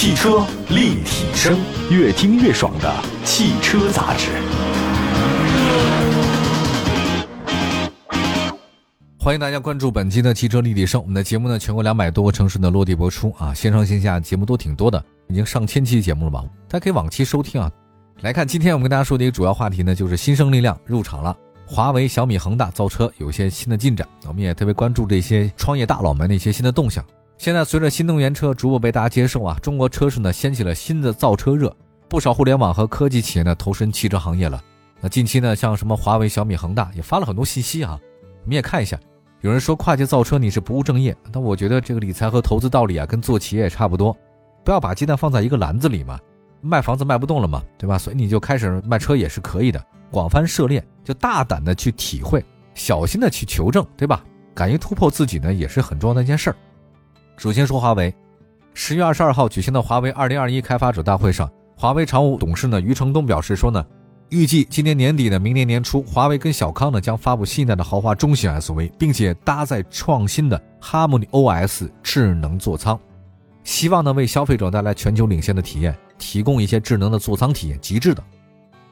汽车立体声，越听越爽的汽车杂志。欢迎大家关注本期的汽车立体声。我们的节目呢，全国两百多个城市呢落地播出啊，线上线下节目都挺多的，已经上千期节目了吧？大家可以往期收听啊。来看今天我们跟大家说的一个主要话题呢，就是新生力量入场了，华为、小米、恒大造车有些新的进展，我们也特别关注这些创业大佬们的一些新的动向。现在随着新能源车逐步被大家接受啊，中国车市呢掀起了新的造车热，不少互联网和科技企业呢投身汽车行业了。那近期呢，像什么华为、小米、恒大也发了很多信息啊，我们也看一下。有人说跨界造车你是不务正业，但我觉得这个理财和投资道理啊，跟做企业也差不多，不要把鸡蛋放在一个篮子里嘛。卖房子卖不动了嘛，对吧？所以你就开始卖车也是可以的，广泛涉猎，就大胆的去体会，小心的去求证，对吧？敢于突破自己呢，也是很重要的一件事儿。首先说华为，十月二十二号举行的华为二零二一开发者大会上，华为常务董事呢余承东表示说呢。预计今年年底呢，明年年初，华为跟小康呢将发布新一代的豪华中型 SUV，并且搭载创新的 Harmony OS 智能座舱，希望呢为消费者带来全球领先的体验，提供一些智能的座舱体验，极致的。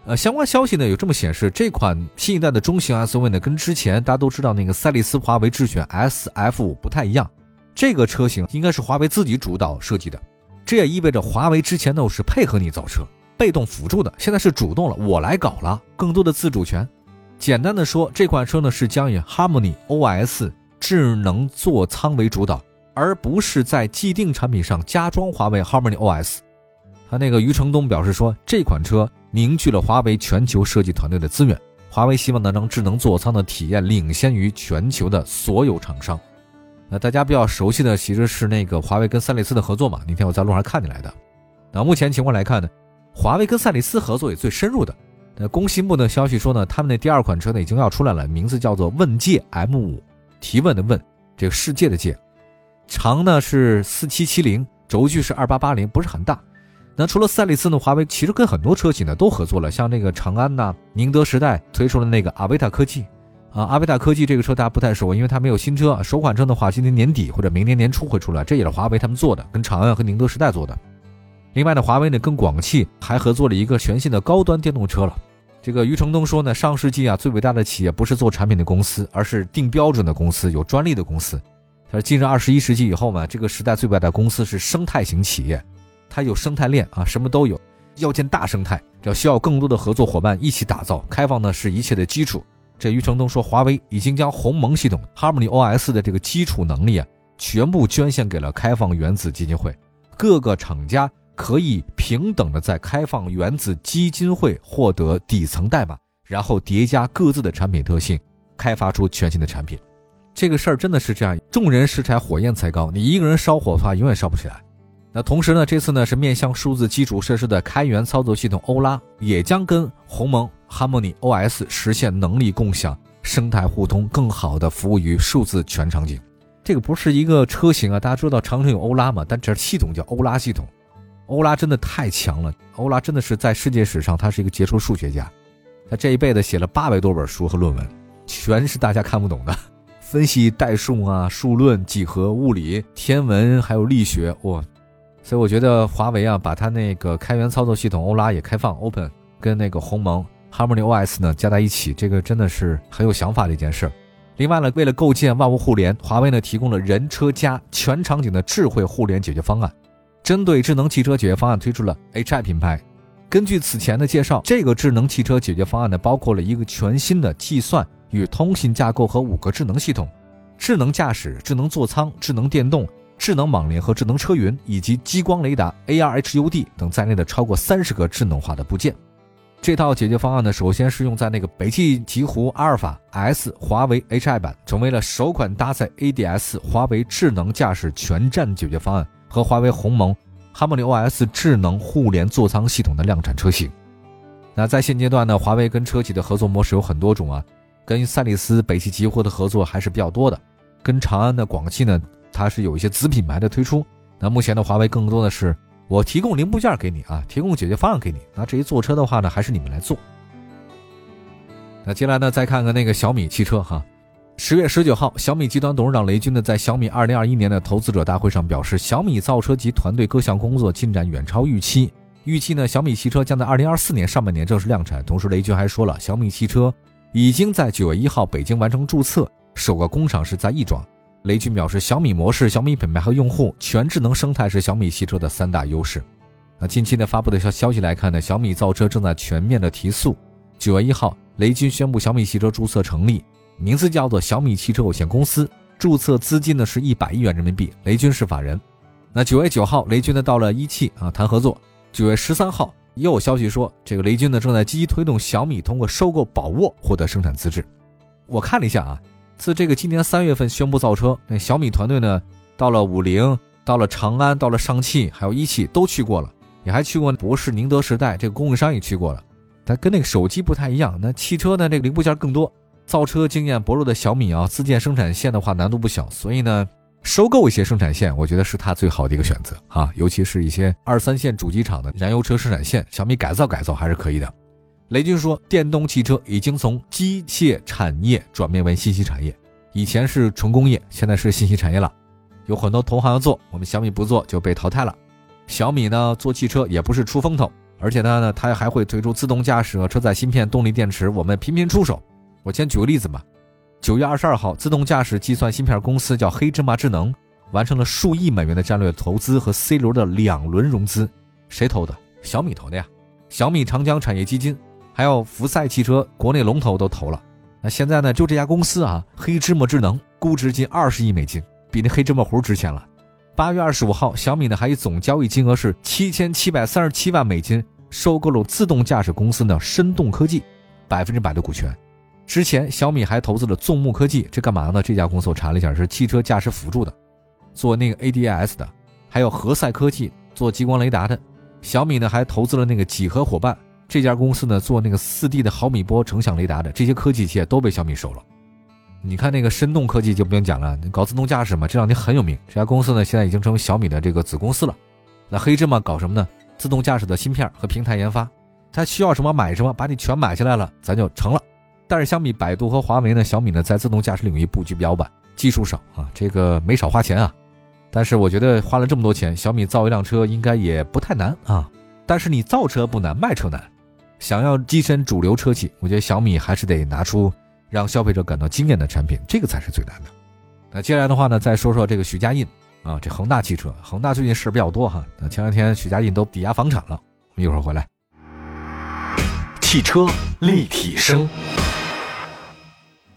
呃，相关消息呢有这么显示，这款新一代的中型 SUV 呢跟之前大家都知道那个赛力斯华为智选 SF 不太一样，这个车型应该是华为自己主导设计的，这也意味着华为之前呢是配合你造车。被动辅助的，现在是主动了，我来搞了，更多的自主权。简单的说，这款车呢是将以 Harmony OS 智能座舱为主导，而不是在既定产品上加装华为 Harmony OS。他那个余承东表示说，这款车凝聚了华为全球设计团队的资源，华为希望能让智能座舱的体验领先于全球的所有厂商。那大家比较熟悉的其实是那个华为跟赛力斯的合作嘛，那天我在路上看见来的。那目前情况来看呢？华为跟赛力斯合作也最深入的。那工信部的消息说呢，他们的第二款车呢已经要出来了，名字叫做问界 M5，提问的问，这个世界的界，长呢是四七七零，轴距是二八八零，不是很大。那除了赛力斯呢，华为其实跟很多车企呢都合作了，像那个长安呐、宁德时代推出了那个阿维塔科技，啊，阿维塔科技这个车大家不太熟，因为它没有新车，首款车的话今年年底或者明年年初会出来，这也是华为他们做的，跟长安和宁德时代做的。另外呢，华为呢跟广汽还合作了一个全新的高端电动车了。这个余承东说呢，上世纪啊最伟大的企业不是做产品的公司，而是定标准的公司，有专利的公司。他说，进入二十一世纪以后嘛，这个时代最伟大的公司是生态型企业，它有生态链啊，什么都有，要建大生态，要需要更多的合作伙伴一起打造。开放呢是一切的基础。这余承东说，华为已经将鸿蒙系统 Harmony OS 的这个基础能力啊，全部捐献给了开放原子基金会，各个厂家。可以平等的在开放原子基金会获得底层代码，然后叠加各自的产品特性，开发出全新的产品。这个事儿真的是这样，众人拾柴火焰才高，你一个人烧火的话，永远烧不起来。那同时呢，这次呢是面向数字基础设施的开源操作系统欧拉，也将跟鸿蒙 Harmony OS 实现能力共享、生态互通，更好的服务于数字全场景。这个不是一个车型啊，大家知道长城有欧拉嘛，但这系统叫欧拉系统。欧拉真的太强了，欧拉真的是在世界史上，他是一个杰出数学家，他这一辈子写了八百多本书和论文，全是大家看不懂的，分析代数啊、数论、几何、物理、天文还有力学，哇！所以我觉得华为啊，把它那个开源操作系统欧拉也开放 open，跟那个鸿蒙 Harmony OS 呢加在一起，这个真的是很有想法的一件事。另外呢，为了构建万物互联，华为呢提供了人车家全场景的智慧互联解决方案。针对智能汽车解决方案推出了 Hi 品牌。根据此前的介绍，这个智能汽车解决方案呢，包括了一个全新的计算与通信架构和五个智能系统：智能驾驶、智能座舱、智能电动、智能网联和智能车云，以及激光雷达、AR HUD 等在内的超过三十个智能化的部件。这套解决方案呢，首先是用在那个北汽极狐阿尔法 S 华为 Hi 版，成为了首款搭载 ADS 华为智能驾驶全站解决方案。和华为鸿蒙 Harmony OS 智能互联座舱系统的量产车型。那在现阶段呢，华为跟车企的合作模式有很多种啊，跟赛力斯、北汽极狐的合作还是比较多的。跟长安的广汽呢，它是有一些子品牌的推出。那目前的华为更多的是我提供零部件给你啊，提供解决方案给你。那至于坐车的话呢，还是你们来做。那接下来呢，再看看那个小米汽车哈。十月十九号，小米集团董事长雷军呢，在小米二零二一年的投资者大会上表示，小米造车及团队各项工作进展远超预期。预计呢，小米汽车将在二零二四年上半年正式量产。同时，雷军还说了，小米汽车已经在九月一号北京完成注册，首个工厂是在亦庄。雷军表示，小米模式、小米品牌和用户、全智能生态是小米汽车的三大优势。那近期呢发布的消消息来看呢，小米造车正在全面的提速。九月一号，雷军宣布小米汽车注册成立。名字叫做小米汽车有限公司，注册资金呢是一百亿元人民币，雷军是法人。那九月九号，雷军呢到了一汽啊谈合作。九月十三号，又有消息说，这个雷军呢正在积极推动小米通过收购宝沃获得生产资质。我看了一下啊，自这个今年三月份宣布造车，那小米团队呢到了五菱，到了长安，到了上汽，还有一汽都去过了，也还去过博世、宁德时代这个供应商也去过了。但跟那个手机不太一样，那汽车呢这个零部件更多。造车经验薄弱的小米啊，自建生产线的话难度不小，所以呢，收购一些生产线，我觉得是它最好的一个选择啊。尤其是一些二三线主机厂的燃油车生产线，小米改造改造还是可以的。雷军说，电动汽车已经从机械产业转变为信息产业，以前是纯工业，现在是信息产业了。有很多同行要做，我们小米不做就被淘汰了。小米呢，做汽车也不是出风头，而且它呢，它还会推出自动驾驶、车载芯片、动力电池，我们频频出手。我先举个例子吧，九月二十二号，自动驾驶计算芯片公司叫黑芝麻智能，完成了数亿美元的战略投资和 C 轮的两轮融资，谁投的？小米投的呀。小米长江产业基金，还有福赛汽车，国内龙头都投了。那现在呢，就这家公司啊，黑芝麻智能，估值近二十亿美金，比那黑芝麻糊值钱了。八月二十五号，小米呢还以总交易金额是七千七百三十七万美金，收购了自动驾驶公司呢深动科技，百分之百的股权。之前小米还投资了纵目科技，这干嘛呢？这家公司我查了一下，是汽车驾驶辅助的，做那个 ADAS 的，还有和赛科技做激光雷达的。小米呢还投资了那个几何伙伴这家公司呢，做那个四 D 的毫米波成像雷达的。这些科技企业都被小米收了。你看那个深动科技就不用讲了，搞自动驾驶嘛，这两年很有名。这家公司呢现在已经成为小米的这个子公司了。那黑芝麻搞什么呢？自动驾驶的芯片和平台研发，它需要什么买什么，把你全买下来了，咱就成了。但是相比百度和华为呢，小米呢在自动驾驶领域布局比较晚，技术少啊，这个没少花钱啊。但是我觉得花了这么多钱，小米造一辆车应该也不太难啊。但是你造车不难，卖车难。想要跻身主流车企，我觉得小米还是得拿出让消费者感到惊艳的产品，这个才是最难的。那接下来的话呢，再说说这个许家印啊，这恒大汽车，恒大最近事儿比较多哈。那前两天许家印都抵押房产了，我们一会儿回来。汽车立体声。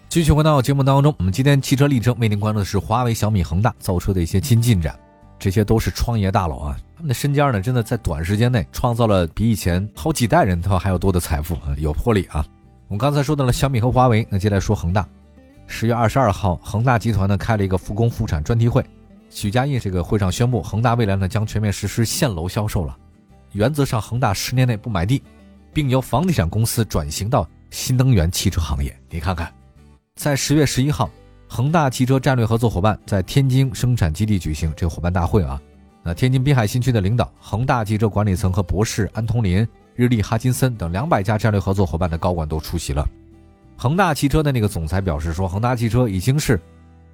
继续回到节目当中，我们今天汽车立正为您关注的是华为、小米、恒大造车的一些新进展，这些都是创业大佬啊，他们的身家呢，真的在短时间内创造了比以前好几代人他还要多的财富啊，有魄力啊。我们刚才说到了小米和华为，那接下来说恒大。十月二十二号，恒大集团呢开了一个复工复产专题会，许家印这个会上宣布，恒大未来呢将全面实施限楼销售了，原则上恒大十年内不买地，并由房地产公司转型到新能源汽车行业。你看看。在十月十一号，恒大汽车战略合作伙伴在天津生产基地举行这个伙伴大会啊。那天津滨海新区的领导、恒大汽车管理层和博士、安通林、日立、哈金森等两百家战略合作伙伴的高管都出席了。恒大汽车的那个总裁表示说，恒大汽车已经是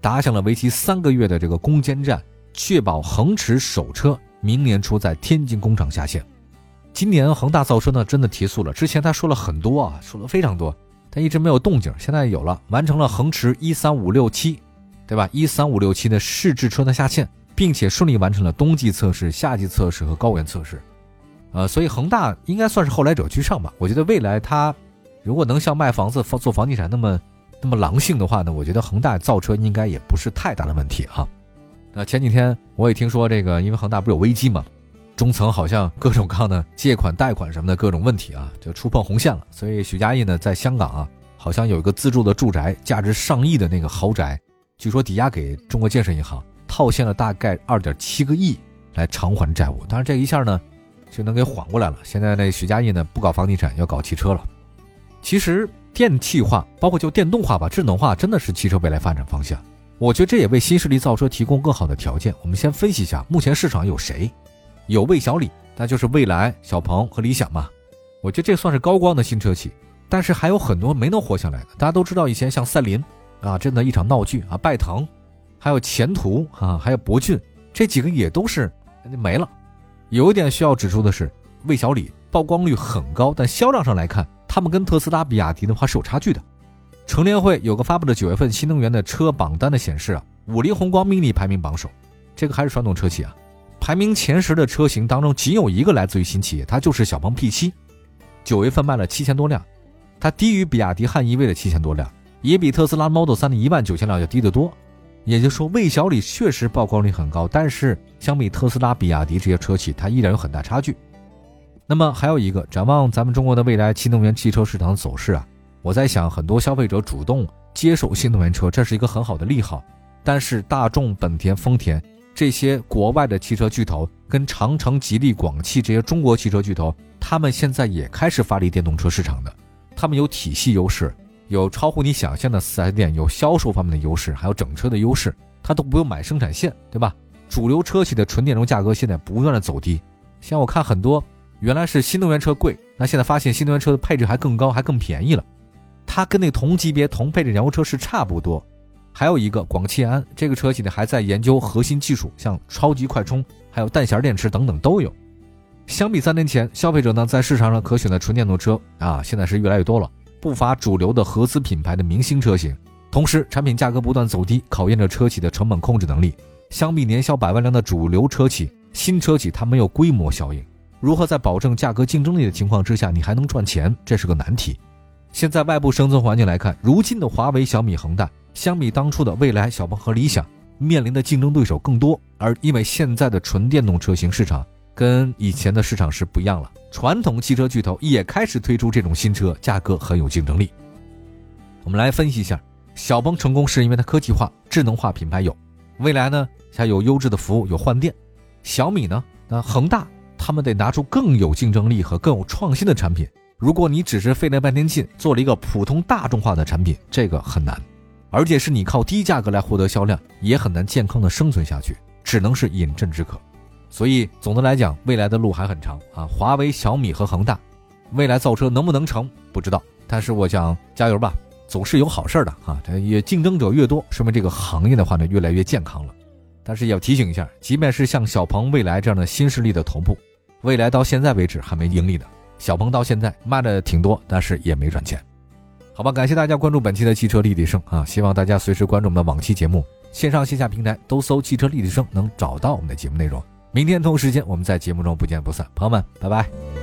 打响了为期三个月的这个攻坚战，确保恒驰首车明年初在天津工厂下线。今年恒大造车呢真的提速了，之前他说了很多啊，说了非常多。但一直没有动静，现在有了，完成了恒驰一三五六七，对吧？一三五六七的试制车的下线，并且顺利完成了冬季测试、夏季测试和高原测试，呃，所以恒大应该算是后来者居上吧。我觉得未来它如果能像卖房子、做房地产那么那么狼性的话呢，我觉得恒大造车应该也不是太大的问题哈。那前几天我也听说这个，因为恒大不是有危机嘛。中层好像各种各样的借款、贷款什么的各种问题啊，就触碰红线了。所以许家印呢，在香港啊，好像有一个自住的住宅，价值上亿的那个豪宅，据说抵押给中国建设银行，套现了大概二点七个亿来偿还债务。当然这一下呢，就能给缓过来了。现在那许家印呢，不搞房地产，要搞汽车了。其实电气化，包括就电动化吧，智能化，真的是汽车未来发展方向。我觉得这也为新势力造车提供更好的条件。我们先分析一下，目前市场有谁？有魏小李，那就是蔚来、小鹏和理想嘛。我觉得这算是高光的新车企，但是还有很多没能活下来的。大家都知道，以前像赛麟，啊，真的一场闹剧啊！拜腾，还有前途啊，还有博骏，这几个也都是没了。有一点需要指出的是，魏小李曝光率很高，但销量上来看，他们跟特斯拉、比亚迪的话是有差距的。乘联会有个发布的九月份新能源的车榜单的显示啊，五菱宏光 mini 排名榜首，这个还是传统车企啊。排名前十的车型当中，仅有一个来自于新企业，它就是小鹏 P7，九月份卖了七千多辆，它低于比亚迪汉 EV 的七千多辆，也比特斯拉 Model 3的一万九千辆要低得多。也就是说，魏小李确实曝光率很高，但是相比特斯拉、比亚迪这些车企，它依然有很大差距。那么还有一个，展望咱们中国的未来新能源汽车市场走势啊，我在想，很多消费者主动接手新能源车，这是一个很好的利好。但是大众、本田、丰田。这些国外的汽车巨头跟长城、吉利、广汽这些中国汽车巨头，他们现在也开始发力电动车市场的。他们有体系优势，有超乎你想象的四 S 店，有销售方面的优势，还有整车的优势，他都不用买生产线，对吧？主流车企的纯电动价格现在不断的走低。像我看很多原来是新能源车贵，那现在发现新能源车的配置还更高，还更便宜了。它跟那同级别同配置燃油车是差不多。还有一个广汽安这个车企呢，还在研究核心技术，像超级快充，还有弹匣电池等等都有。相比三年前，消费者呢在市场上可选的纯电动车啊，现在是越来越多了，不乏主流的合资品牌的明星车型。同时，产品价格不断走低，考验着车企的成本控制能力。相比年销百万辆的主流车企，新车企它没有规模效应，如何在保证价格竞争力的情况之下，你还能赚钱，这是个难题。现在外部生存环境来看，如今的华为、小米、恒大。相比当初的蔚来、小鹏和理想，面临的竞争对手更多。而因为现在的纯电动车型市场跟以前的市场是不一样了，传统汽车巨头也开始推出这种新车，价格很有竞争力。我们来分析一下，小鹏成功是因为它科技化、智能化品牌有；未来呢，它有优质的服务，有换电；小米呢，那恒大他们得拿出更有竞争力和更有创新的产品。如果你只是费那半天劲做了一个普通大众化的产品，这个很难。而且是你靠低价格来获得销量，也很难健康的生存下去，只能是饮鸩止渴。所以总的来讲，未来的路还很长啊！华为、小米和恒大，未来造车能不能成不知道，但是我想加油吧，总是有好事的啊！这也竞争者越多，说明这个行业的话呢越来越健康了。但是也要提醒一下，即便是像小鹏、未来这样的新势力的头部，未来到现在为止还没盈利的，小鹏到现在卖的挺多，但是也没赚钱。好吧，感谢大家关注本期的汽车立体声啊！希望大家随时关注我们的往期节目，线上线下平台都搜“汽车立体声”，能找到我们的节目内容。明天同时间，我们在节目中不见不散。朋友们，拜拜。